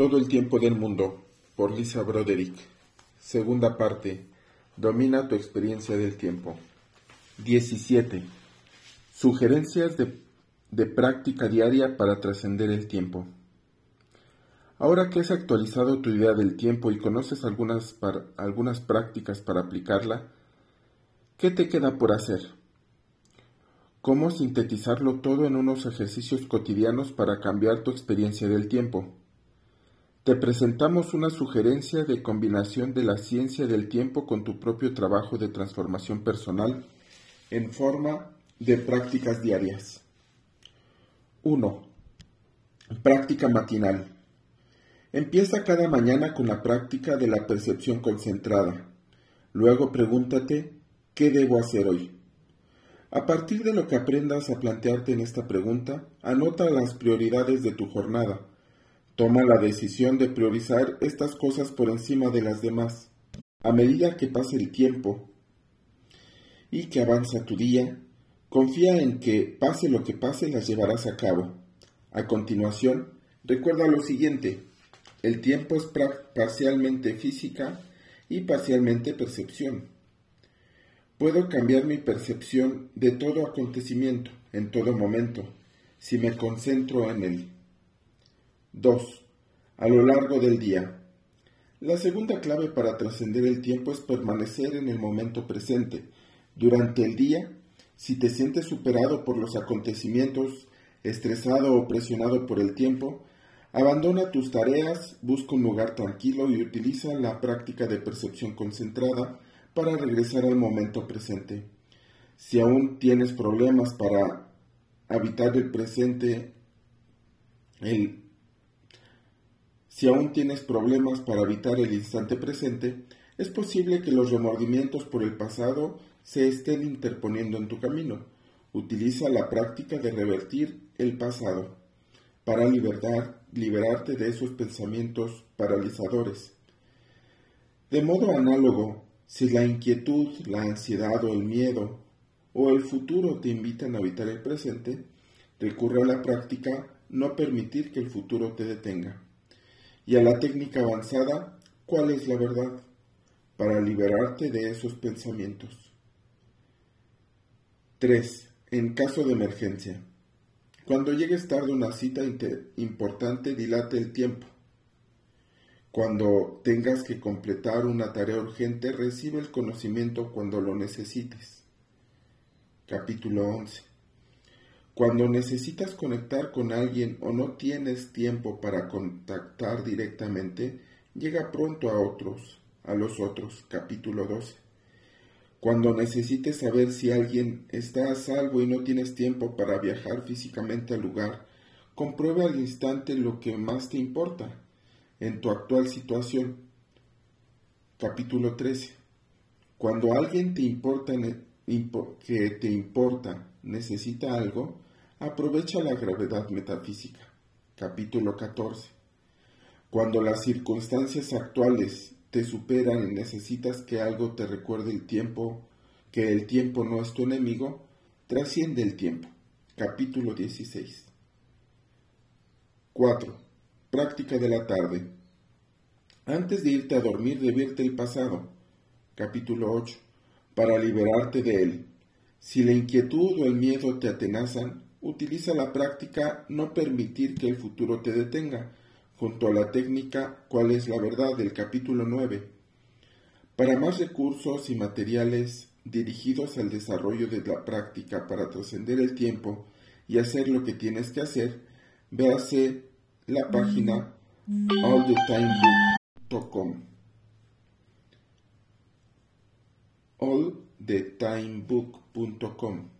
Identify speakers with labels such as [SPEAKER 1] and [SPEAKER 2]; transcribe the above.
[SPEAKER 1] Todo el tiempo del mundo, por Lisa Broderick. Segunda parte. Domina tu experiencia del tiempo. 17. Sugerencias de, de práctica diaria para trascender el tiempo. Ahora que has actualizado tu idea del tiempo y conoces algunas, algunas prácticas para aplicarla, ¿qué te queda por hacer? ¿Cómo sintetizarlo todo en unos ejercicios cotidianos para cambiar tu experiencia del tiempo? Te presentamos una sugerencia de combinación de la ciencia del tiempo con tu propio trabajo de transformación personal en forma de prácticas diarias. 1. Práctica matinal. Empieza cada mañana con la práctica de la percepción concentrada. Luego pregúntate, ¿qué debo hacer hoy? A partir de lo que aprendas a plantearte en esta pregunta, anota las prioridades de tu jornada Toma la decisión de priorizar estas cosas por encima de las demás. A medida que pase el tiempo y que avanza tu día, confía en que, pase lo que pase, las llevarás a cabo. A continuación, recuerda lo siguiente. El tiempo es parcialmente física y parcialmente percepción. Puedo cambiar mi percepción de todo acontecimiento, en todo momento, si me concentro en él. 2. A lo largo del día. La segunda clave para trascender el tiempo es permanecer en el momento presente. Durante el día, si te sientes superado por los acontecimientos, estresado o presionado por el tiempo, abandona tus tareas, busca un lugar tranquilo y utiliza la práctica de percepción concentrada para regresar al momento presente. Si aún tienes problemas para habitar el presente, el si aún tienes problemas para evitar el instante presente, es posible que los remordimientos por el pasado se estén interponiendo en tu camino. Utiliza la práctica de revertir el pasado para liberar, liberarte de esos pensamientos paralizadores. De modo análogo, si la inquietud, la ansiedad o el miedo o el futuro te invitan a evitar el presente, recurre a la práctica no permitir que el futuro te detenga y a la técnica avanzada, ¿cuál es la verdad? Para liberarte de esos pensamientos. 3. En caso de emergencia. Cuando llegues tarde a una cita importante, dilate el tiempo. Cuando tengas que completar una tarea urgente, recibe el conocimiento cuando lo necesites. Capítulo 11. Cuando necesitas conectar con alguien o no tienes tiempo para contactar directamente, llega pronto a otros, a los otros. Capítulo 12. Cuando necesites saber si alguien está a salvo y no tienes tiempo para viajar físicamente al lugar, comprueba al instante lo que más te importa en tu actual situación. Capítulo 13. Cuando alguien te importa, que te importa necesita algo, aprovecha la gravedad metafísica. Capítulo 14. Cuando las circunstancias actuales te superan y necesitas que algo te recuerde el tiempo, que el tiempo no es tu enemigo, trasciende el tiempo. Capítulo 16. 4. Práctica de la tarde. Antes de irte a dormir, revierte el pasado. Capítulo 8. Para liberarte de él. Si la inquietud o el miedo te atenazan, utiliza la práctica no permitir que el futuro te detenga, junto a la técnica cuál es la verdad del capítulo 9. Para más recursos y materiales dirigidos al desarrollo de la práctica para trascender el tiempo y hacer lo que tienes que hacer, véase la página allthetimebook.com allthetimebook.com